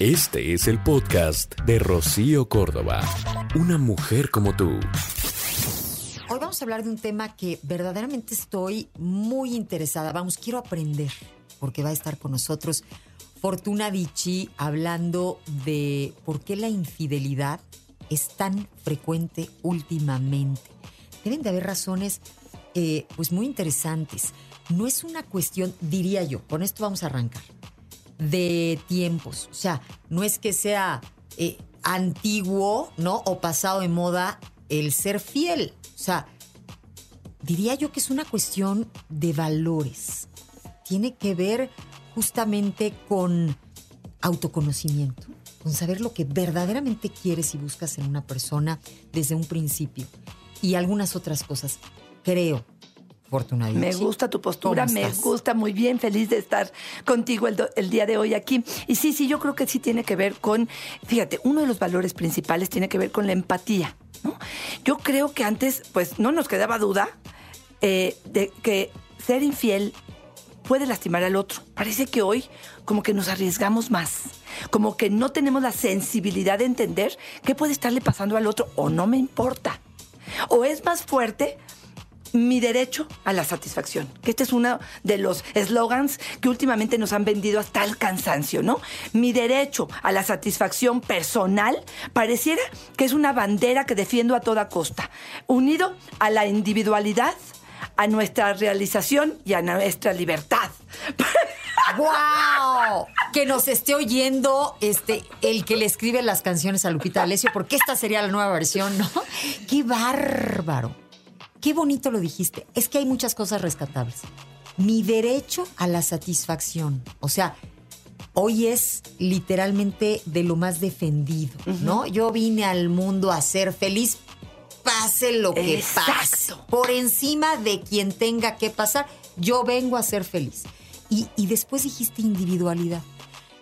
Este es el podcast de Rocío Córdoba. Una mujer como tú. Hoy vamos a hablar de un tema que verdaderamente estoy muy interesada. Vamos, quiero aprender, porque va a estar con nosotros Fortuna Dichi hablando de por qué la infidelidad es tan frecuente últimamente. Deben de haber razones eh, pues muy interesantes. No es una cuestión, diría yo, con esto vamos a arrancar, de tiempos. O sea, no es que sea eh, antiguo, ¿no? O pasado de moda el ser fiel. O sea, diría yo que es una cuestión de valores. Tiene que ver justamente con autoconocimiento, con saber lo que verdaderamente quieres y buscas en una persona desde un principio. Y algunas otras cosas. Creo, Fortuna Me gusta tu postura, ¿Cómo me gusta muy bien, feliz de estar contigo el, do- el día de hoy aquí. Y sí, sí, yo creo que sí tiene que ver con, fíjate, uno de los valores principales tiene que ver con la empatía. ¿no? Yo creo que antes, pues no nos quedaba duda eh, de que ser infiel puede lastimar al otro. Parece que hoy como que nos arriesgamos más, como que no tenemos la sensibilidad de entender qué puede estarle pasando al otro o no me importa. O es más fuerte mi derecho a la satisfacción. Que este es uno de los eslogans que últimamente nos han vendido hasta el cansancio, ¿no? Mi derecho a la satisfacción personal pareciera que es una bandera que defiendo a toda costa, unido a la individualidad, a nuestra realización y a nuestra libertad. ¡Wow! Que nos esté oyendo este, el que le escribe las canciones a Lupita D'Alessio, porque esta sería la nueva versión, ¿no? ¡Qué bárbaro! Qué bonito lo dijiste. Es que hay muchas cosas rescatables. Mi derecho a la satisfacción. O sea, hoy es literalmente de lo más defendido, ¿no? Yo vine al mundo a ser feliz, pase lo que Exacto. pase. Por encima de quien tenga que pasar, yo vengo a ser feliz. Y, y después dijiste individualidad.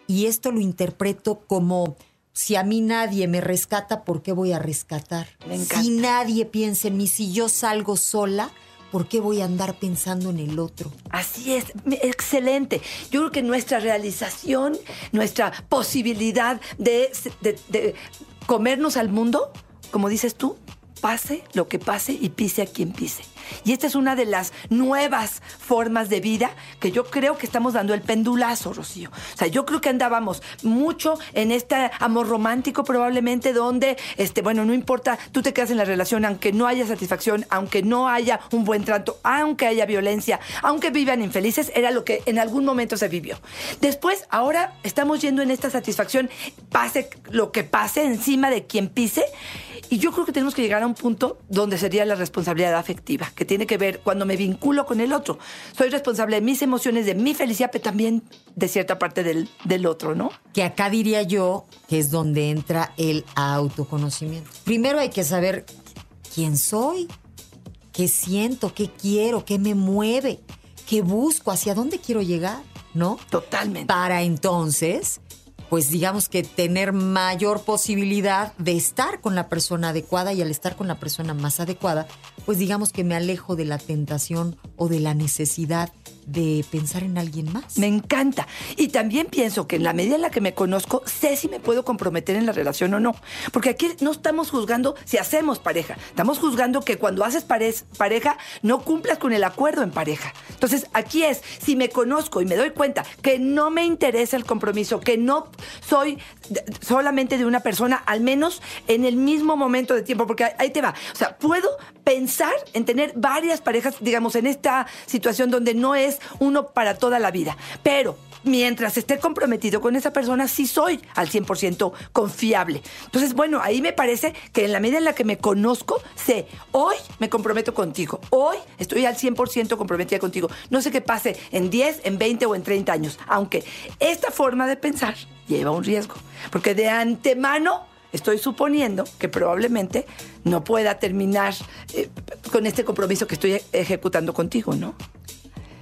Y esto lo interpreto como si a mí nadie me rescata, ¿por qué voy a rescatar? Si nadie piensa en mí, si yo salgo sola, ¿por qué voy a andar pensando en el otro? Así es, excelente. Yo creo que nuestra realización, nuestra posibilidad de, de- de comernos al mundo, como dices tú, pase lo que pase y pise a quien pise. Y esta es una de las nuevas formas de vida que yo creo que estamos dando el pendulazo, Rocío. O sea, yo creo que andábamos mucho en este amor romántico probablemente donde, este, bueno, no importa, tú te quedas en la relación aunque no haya satisfacción, aunque no haya un buen trato, aunque haya violencia, aunque vivan infelices, era lo que en algún momento se vivió. Después, ahora estamos yendo en esta satisfacción, pase lo que pase, encima de quien pise. Y yo creo que tenemos que llegar a un punto donde sería la responsabilidad afectiva, que tiene que ver cuando me vinculo con el otro. Soy responsable de mis emociones, de mi felicidad, pero también de cierta parte del, del otro, ¿no? Que acá diría yo que es donde entra el autoconocimiento. Primero hay que saber quién soy, qué siento, qué quiero, qué me mueve, qué busco, hacia dónde quiero llegar, ¿no? Totalmente. Para entonces, pues digamos que tener mayor posibilidad de estar con la persona adecuada y al estar con la persona más adecuada, pues digamos que me alejo de la tentación o de la necesidad de pensar en alguien más. Me encanta. Y también pienso que en la medida en la que me conozco, sé si me puedo comprometer en la relación o no. Porque aquí no estamos juzgando si hacemos pareja. Estamos juzgando que cuando haces pare- pareja, no cumplas con el acuerdo en pareja. Entonces, aquí es, si me conozco y me doy cuenta que no me interesa el compromiso, que no soy solamente de una persona, al menos en el mismo momento de tiempo, porque ahí te va. O sea, puedo pensar en tener varias parejas, digamos, en esta situación donde no es uno para toda la vida. Pero mientras esté comprometido con esa persona, sí soy al 100% confiable. Entonces, bueno, ahí me parece que en la medida en la que me conozco, sé, hoy me comprometo contigo, hoy estoy al 100% comprometida contigo. No sé qué pase en 10, en 20 o en 30 años, aunque esta forma de pensar lleva un riesgo, porque de antemano estoy suponiendo que probablemente no pueda terminar eh, con este compromiso que estoy ejecutando contigo, ¿no?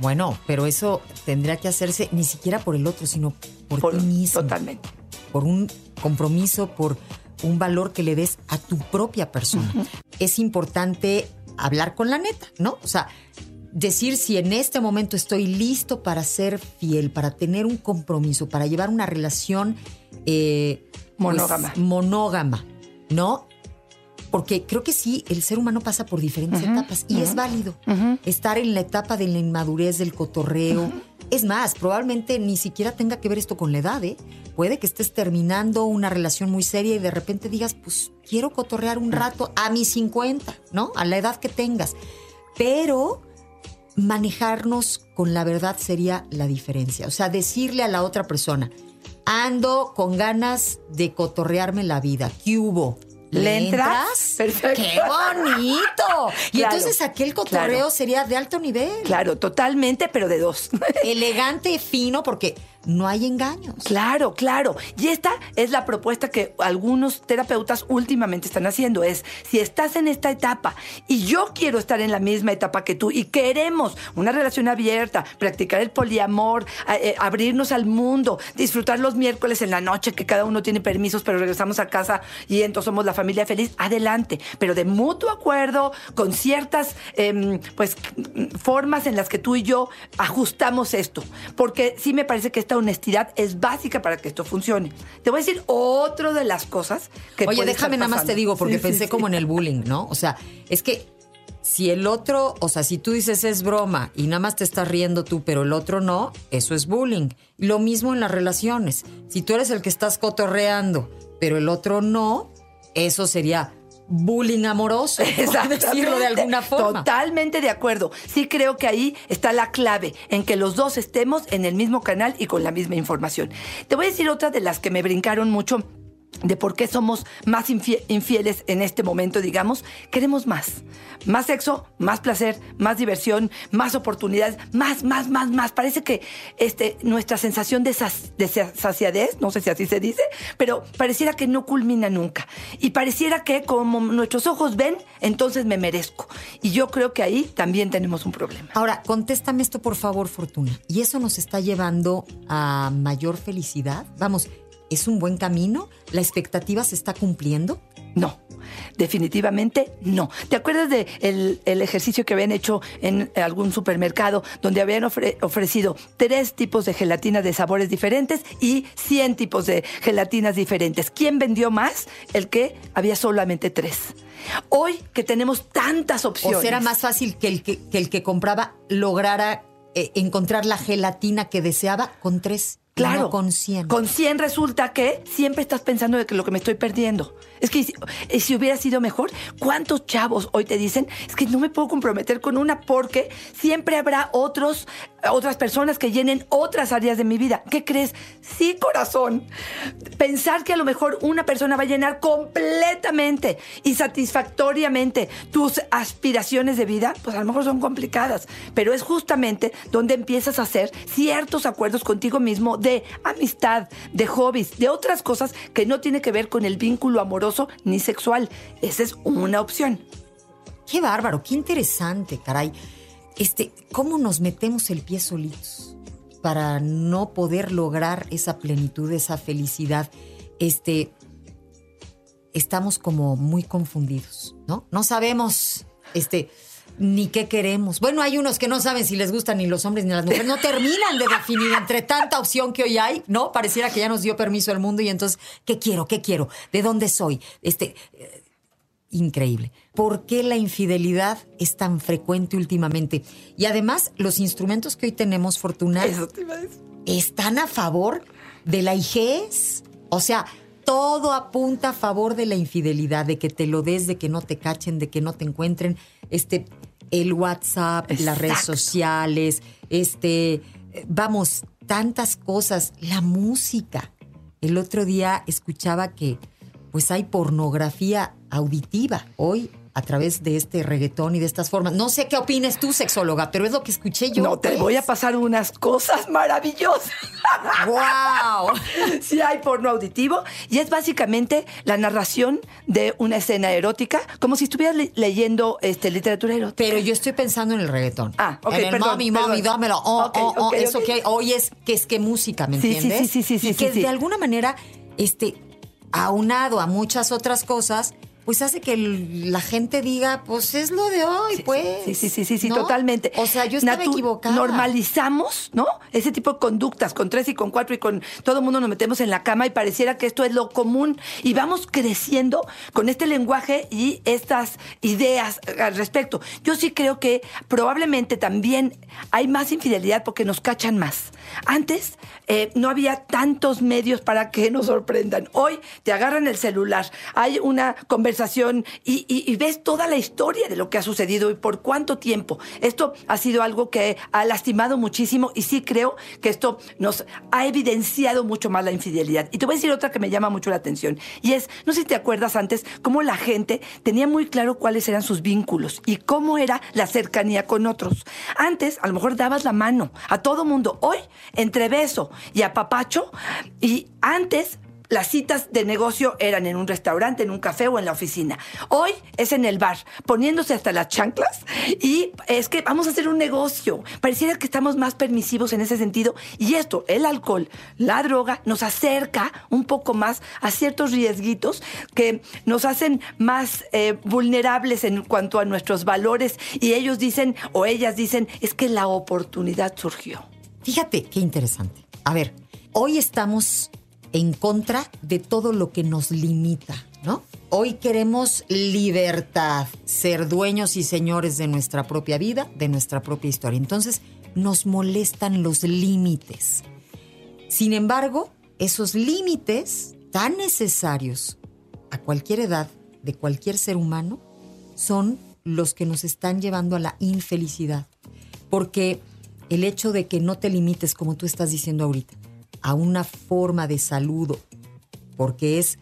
Bueno, pero eso tendría que hacerse ni siquiera por el otro, sino por, Por- ti mismo. totalmente. Por un compromiso, por un valor que le des a tu propia persona. Es importante hablar con la neta, ¿no? O sea, decir si en este momento estoy listo para ser fiel, para tener un compromiso, para llevar una relación eh, pues, Monógama. monógama, ¿no? Porque creo que sí, el ser humano pasa por diferentes etapas y es válido estar en la etapa de la inmadurez, del cotorreo. Es más, probablemente ni siquiera tenga que ver esto con la edad, ¿eh? Puede que estés terminando una relación muy seria y de repente digas, pues quiero cotorrear un rato a mis 50, ¿no? A la edad que tengas. Pero manejarnos con la verdad sería la diferencia. O sea, decirle a la otra persona, ando con ganas de cotorrearme la vida. ¿Qué hubo? ¿Le entras? Perfecto. ¡Qué bonito! Y Claro, entonces aquel cotorreo claro. sería de alto nivel. Claro, totalmente, pero de dos. Elegante, fino, porque no hay engaños. Claro, claro. Y esta es la propuesta que algunos terapeutas últimamente están haciendo. Es, si estás en esta etapa y yo quiero estar en la misma etapa que tú y queremos una relación abierta, practicar el poliamor, eh, abrirnos al mundo, disfrutar los miércoles en la noche que cada uno tiene permisos, pero regresamos a casa y entonces somos la familia feliz, adelante. Pero de mutuo acuerdo, con ciertas em, pues, formas en las que tú y yo ajustamos esto. Porque sí me parece que esta honestidad es básica para que esto funcione. Te voy a decir otro de las cosas que Oye, déjame nada más te digo, porque Sí, sí, pensé sí. como en el bullying, ¿no? O sea, es que si el otro, o sea, si tú dices es broma y nada más te estás riendo tú, pero el otro no, eso es bullying. Lo mismo en las relaciones. Si tú eres el que estás cotorreando, pero el otro no, eso sería bullying amoroso, por decirlo de alguna forma. Totalmente de acuerdo. Sí creo que ahí está la clave, en que los dos estemos en el mismo canal y con la misma información. Te voy a decir otra de las que me brincaron mucho de por qué somos más infie- infieles en este momento, digamos, queremos más. Más sexo, más placer, más diversión, más oportunidades, más, más, más, más. Parece que este, nuestra sensación de, sas- de sa- saciadez, no sé si así se dice, pero pareciera que no culmina nunca. Y pareciera que como nuestros ojos ven, entonces me merezco. Y yo creo que ahí también tenemos un problema. Ahora, contéstame esto por favor, Fortuna. ¿Y eso nos está llevando a mayor felicidad? Vamos, ¿es un buen camino? ¿La expectativa se está cumpliendo? No, definitivamente no. ¿Te acuerdas del de el ejercicio que habían hecho en algún supermercado donde habían ofre- ofrecido tres tipos de gelatina de sabores diferentes y 100 tipos de gelatinas diferentes? ¿Quién vendió más? El que había solamente tres. Hoy que tenemos tantas opciones. ¿O será más fácil que el que, que el que compraba lograra eh, encontrar la gelatina que deseaba con tres? Claro. no con cien. Con 100 resulta que siempre estás pensando de que lo que me estoy perdiendo. Es que si, si hubiera sido mejor, ¿cuántos chavos hoy te dicen es que no me puedo comprometer con una porque siempre habrá otros, otras personas que llenen otras áreas de mi vida? ¿Qué crees? Sí, corazón. Pensar que a lo mejor una persona va a llenar completamente y satisfactoriamente tus aspiraciones de vida, pues a lo mejor son complicadas, pero es justamente donde empiezas a hacer ciertos acuerdos contigo mismo de amistad, de hobbies, de otras cosas que no tiene que ver con el vínculo amoroso ni sexual. Esa es una opción. Qué bárbaro, qué interesante, caray. Este, ¿cómo nos metemos el pie solitos para no poder lograr esa plenitud, esa felicidad? Este, estamos como muy confundidos, ¿no? No sabemos, este, ni qué queremos. Bueno, hay unos que no saben si les gustan ni los hombres ni las mujeres. No terminan de definir entre tanta opción que hoy hay, ¿no? Pareciera que ya nos dio permiso el mundo y entonces, ¿qué quiero? ¿Qué quiero? ¿De dónde soy? Este, increíble. ¿Por qué la infidelidad es tan frecuente últimamente? Y además, los instrumentos que hoy tenemos, Fortuna, están a favor de la IGES. O sea, todo apunta a favor de la infidelidad, de que te lo des, de que no te cachen, de que no te encuentren. Este, el WhatsApp, las redes sociales, este, eh, vamos, tantas cosas. La música. El otro día escuchaba que pues hay pornografía auditiva hoy a través de este reggaetón y de estas formas. No sé qué opines tú, sexóloga, pero es lo que escuché yo. no, te pues. voy a pasar unas cosas maravillosas. ¡Wow! Sí hay porno auditivo y es básicamente la narración de una escena erótica, como si estuvieras le- leyendo este, literatura erótica. Pero yo estoy pensando en el reggaetón. Ah, ok, En el perdón, mami, mami, perdón. dámelo. Oh, oh, oh, eso ok. que hoy es que es que música, ¿me Sí, sí, entiendes? sí, sí, sí, y sí, que sí. de alguna manera, este, aunado a muchas otras cosas, pues hace que la gente diga, pues es lo de hoy, pues. Sí, sí, sí, sí, sí, ¿no? totalmente. O sea, yo estaba Natu- equivocada. Normalizamos, ¿no? Ese tipo de conductas con tres y con cuatro y con todo el mundo nos metemos en la cama y pareciera que esto es lo común y vamos creciendo con este lenguaje y estas ideas al respecto. Yo sí creo que probablemente también hay más infidelidad porque nos cachan más. Antes eh, no había tantos medios para que nos sorprendan. Hoy te agarran el celular, hay una conversación y, y- ves toda la historia de lo que ha sucedido y por cuánto tiempo. Esto ha sido algo que ha lastimado muchísimo y sí creo que esto nos ha evidenciado mucho más la infidelidad. Y te voy a decir otra que me llama mucho la atención y es, no sé si te acuerdas antes, cómo la gente tenía muy claro cuáles eran sus vínculos y cómo era la cercanía con otros. Antes, a lo mejor dabas la mano a todo mundo. Hoy, entre beso y apapacho, y antes las citas de negocio eran en un restaurante, en un café o en la oficina. Hoy es en el bar, poniéndose hasta las chanclas y es que vamos a hacer un negocio. Pareciera que estamos más permisivos en ese sentido y esto, el alcohol, la droga, nos acerca un poco más a ciertos riesguitos que nos hacen más eh, vulnerables en cuanto a nuestros valores y ellos dicen o ellas dicen es que la oportunidad surgió. Fíjate qué interesante. A ver, hoy estamos en contra de todo lo que nos limita, ¿no? Hoy queremos libertad, ser dueños y señores de nuestra propia vida, de nuestra propia historia. Entonces, nos molestan los límites. Sin embargo, esos límites tan necesarios a cualquier edad de cualquier ser humano son los que nos están llevando a la infelicidad. Porque el hecho de que no te limites, como tú estás diciendo ahorita, a una forma de saludo, porque es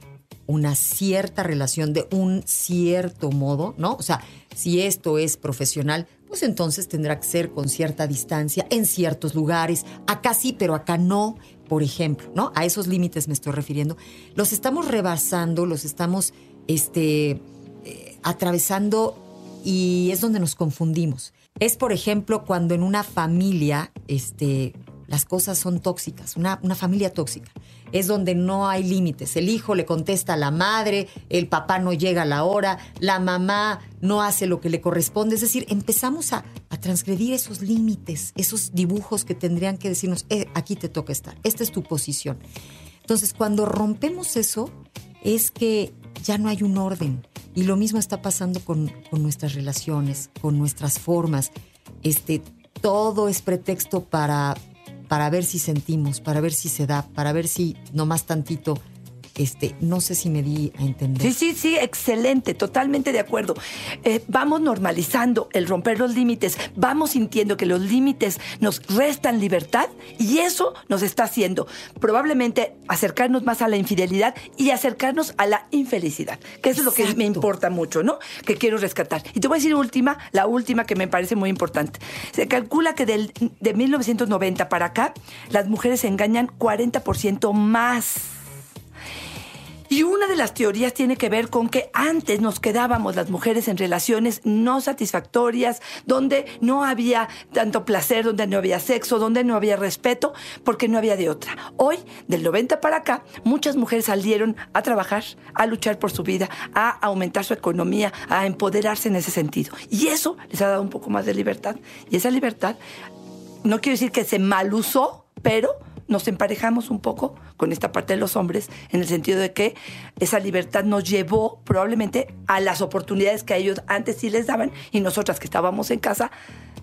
una cierta relación de un cierto modo, ¿no? O sea, si esto es profesional, pues entonces tendrá que ser con cierta distancia en ciertos lugares. Acá sí, pero acá no, por ejemplo, ¿no? A esos límites me estoy refiriendo. Los estamos rebasando, los estamos este, eh, atravesando y es donde nos confundimos. Es, por ejemplo, cuando en una familia este, las cosas son tóxicas, una, una familia tóxica. Es donde no hay límites. El hijo le contesta a la madre, el papá no llega a la hora, la mamá no hace lo que le corresponde. Es decir, empezamos a, a transgredir esos límites, esos dibujos que tendrían que decirnos, "Eh, aquí te toca estar, esta es tu posición. Entonces, cuando rompemos eso, es que ya no hay un orden. Y lo mismo está pasando con, con nuestras relaciones, con nuestras formas. Este, todo es pretexto para, para ver si sentimos, para ver si se da, para ver si nomás tantito, este, no sé si me di a entender. Sí, sí, sí, excelente, totalmente de acuerdo. Eh, vamos normalizando el romper los límites, vamos sintiendo que los límites nos restan libertad y eso nos está haciendo probablemente acercarnos más a la infidelidad y acercarnos a la infelicidad, que eso es lo que me importa mucho, ¿no? Que quiero rescatar. Y te voy a decir última, la última que me parece muy importante. Se calcula que del, de 1990 para acá, las mujeres engañan 40% más. Y una de las teorías tiene que ver con que antes nos quedábamos las mujeres en relaciones no satisfactorias, donde no había tanto placer, donde no había sexo, donde no había respeto, porque no había de otra. Hoy, del 90 para acá, muchas mujeres salieron a trabajar, a luchar por su vida, a aumentar su economía, a empoderarse en ese sentido. Y eso les ha dado un poco más de libertad. Y esa libertad, no quiero decir que se malusó, pero nos emparejamos un poco con esta parte de los hombres, en el sentido de que esa libertad nos llevó probablemente a las oportunidades que a ellos antes sí les daban y nosotras que estábamos en casa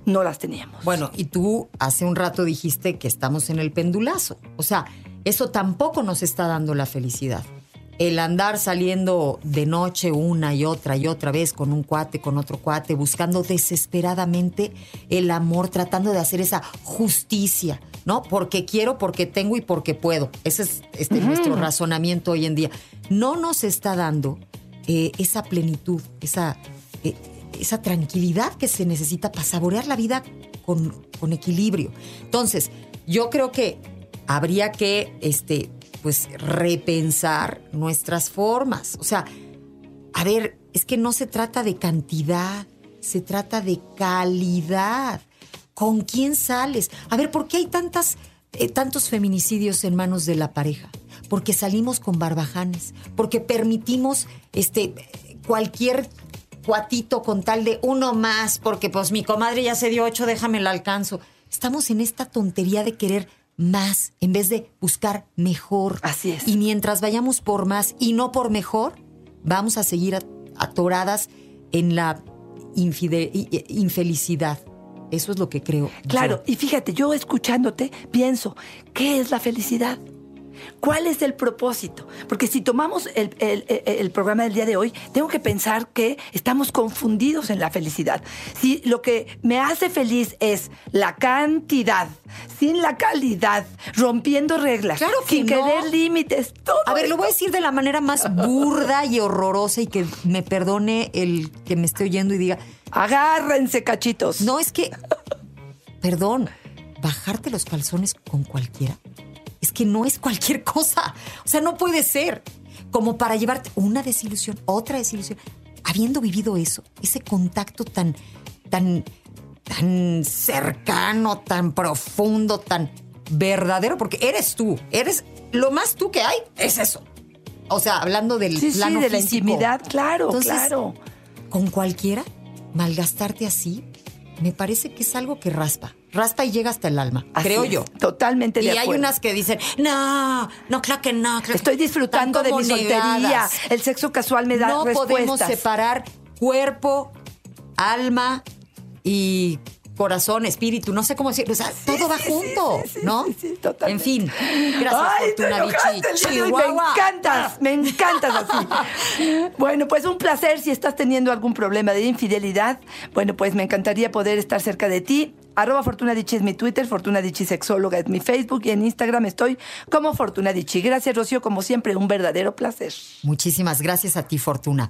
no las teníamos. Bueno, y tú hace un rato dijiste que estamos en el pendulazo. O sea, eso tampoco nos está dando la felicidad. El andar saliendo de noche una y otra y otra vez con un cuate, con otro cuate, buscando desesperadamente el amor, tratando de hacer esa justicia, ¿no? Porque quiero, porque tengo y porque puedo. Ese es este, nuestro razonamiento hoy en día. No nos está dando eh, esa plenitud, esa, eh, esa tranquilidad que se necesita para saborear la vida con, con equilibrio. Entonces, yo creo que habría que este, pues, repensar nuestras formas. O sea, a ver, es que no se trata de cantidad, se trata de calidad. ¿Con quién sales? A ver, ¿por qué hay tantas, eh, tantos feminicidios en manos de la pareja? Porque salimos con barbajanes, porque permitimos este, cualquier cuatito con tal de uno más, porque pues mi comadre ya se dio ocho, déjame el alcanzo. Estamos en esta tontería de querer más en vez de buscar mejor. Así es. Y mientras vayamos por más y no por mejor, vamos a seguir atoradas en la infelicidad. Eso es lo que creo. Claro, y fíjate, yo escuchándote pienso, ¿qué es la felicidad? ¿Cuál es el propósito? Porque si tomamos el, programa del día de hoy, tengo que pensar que estamos confundidos en la felicidad. Si lo que me hace feliz es la cantidad, sin la calidad, rompiendo reglas, claro sin querer límites, todo. A ver, lo voy a decir de la manera más burda y horrorosa y que me perdone el que me esté oyendo y diga. Agárrense, cachitos. No, es que. Perdón, bajarte los calzones con cualquiera es que no es cualquier cosa. O sea, no puede ser como para llevarte una desilusión, otra desilusión. Habiendo vivido eso, ese contacto tan, tan, tan cercano, tan profundo, tan verdadero, porque eres tú, eres lo más tú que hay, es eso. O sea, hablando del sí, plano sí, de la intimidad, claro, claro. Con cualquiera, malgastarte así, me parece que es algo que raspa raspa y llega hasta el alma, creo yo. Totalmente de acuerdo. Y hay unas que dicen, no, no, claro que no. Estoy disfrutando de mi soltería. El sexo casual me da no respuestas. No podemos separar cuerpo, alma y corazón, espíritu, no sé cómo decirlo, o sea, todo va junto, ¿no? Sí, totalmente. En fin, gracias Ay, Fortuna Me encantas, me encantas así. bueno, pues un placer si estás teniendo algún problema de infidelidad. Bueno, pues me encantaría poder estar cerca de ti. Arroba Fortuna Dichi es mi Twitter, Fortuna Dichi Sexóloga es mi Facebook y en Instagram estoy como Fortuna Dichi. Gracias, Rocío, como siempre, un verdadero placer. Muchísimas gracias a ti, Fortuna.